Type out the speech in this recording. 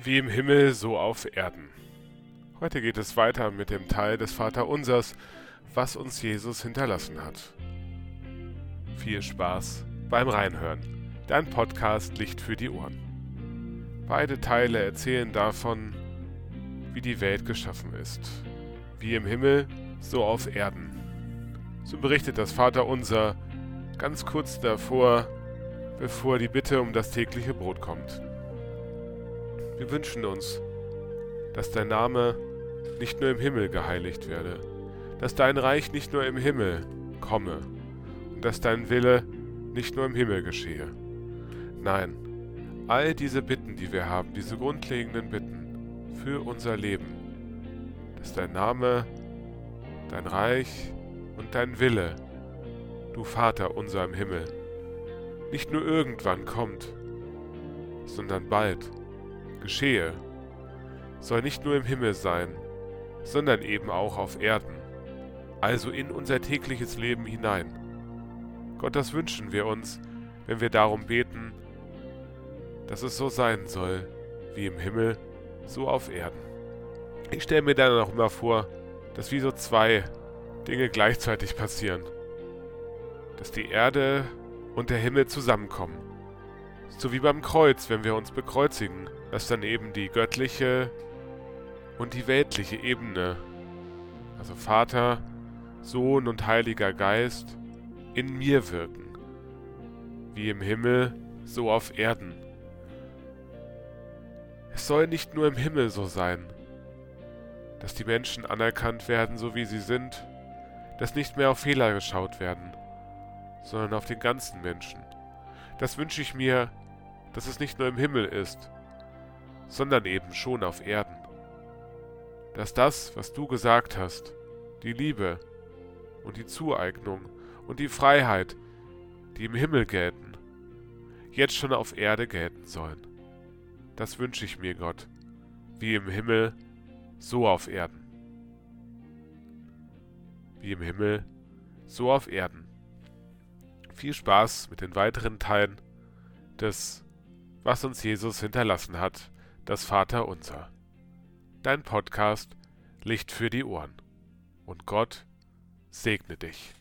Wie im Himmel, so auf Erden. Heute geht es weiter mit dem Teil des Vaterunsers, was uns Jesus hinterlassen hat. Viel Spaß beim Reinhören. Dein Podcast Licht für die Ohren. Beide Teile erzählen davon, wie die Welt geschaffen ist. Wie im Himmel, so auf Erden. So berichtet das Vaterunser ganz kurz davor, bevor die Bitte um das tägliche Brot kommt. Wir wünschen uns, dass dein Name nicht nur im Himmel geheiligt werde, dass dein Reich nicht nur im Himmel komme und dass dein Wille nicht nur im Himmel geschehe. Nein, all diese Bitten, die wir haben, diese grundlegenden Bitten für unser Leben, dass dein Name, dein Reich und dein Wille, du Vater unser im Himmel, nicht nur irgendwann kommt, sondern bald geschehe, soll nicht nur im Himmel sein, sondern eben auch auf Erden, also in unser tägliches Leben hinein. Gott, das wünschen wir uns, wenn wir darum beten, dass es so sein soll, wie im Himmel, so auf Erden. Ich stelle mir dann auch immer vor, dass wie so zwei Dinge gleichzeitig passieren. Dass die Erde und der Himmel zusammenkommen. So wie beim Kreuz, wenn wir uns bekreuzigen, dass dann eben die göttliche und die weltliche Ebene, also Vater, Sohn und Heiliger Geist, in mir wirken. Wie im Himmel, so auf Erden. Es soll nicht nur im Himmel so sein, dass die Menschen anerkannt werden, so wie sie sind, dass nicht mehr auf Fehler geschaut werden, sondern auf den ganzen Menschen. Das wünsche ich mir dass es nicht nur im Himmel ist, sondern eben schon auf Erden. Dass das, was du gesagt hast, die Liebe und die Zueignung und die Freiheit, die im Himmel gelten, jetzt schon auf Erde gelten sollen. Das wünsche ich mir, Gott, wie im Himmel, so auf Erden. Wie im Himmel, so auf Erden. Viel Spaß mit den weiteren Teilen des was uns Jesus hinterlassen hat, das Vaterunser. Dein Podcast Licht für die Ohren. Und Gott segne dich.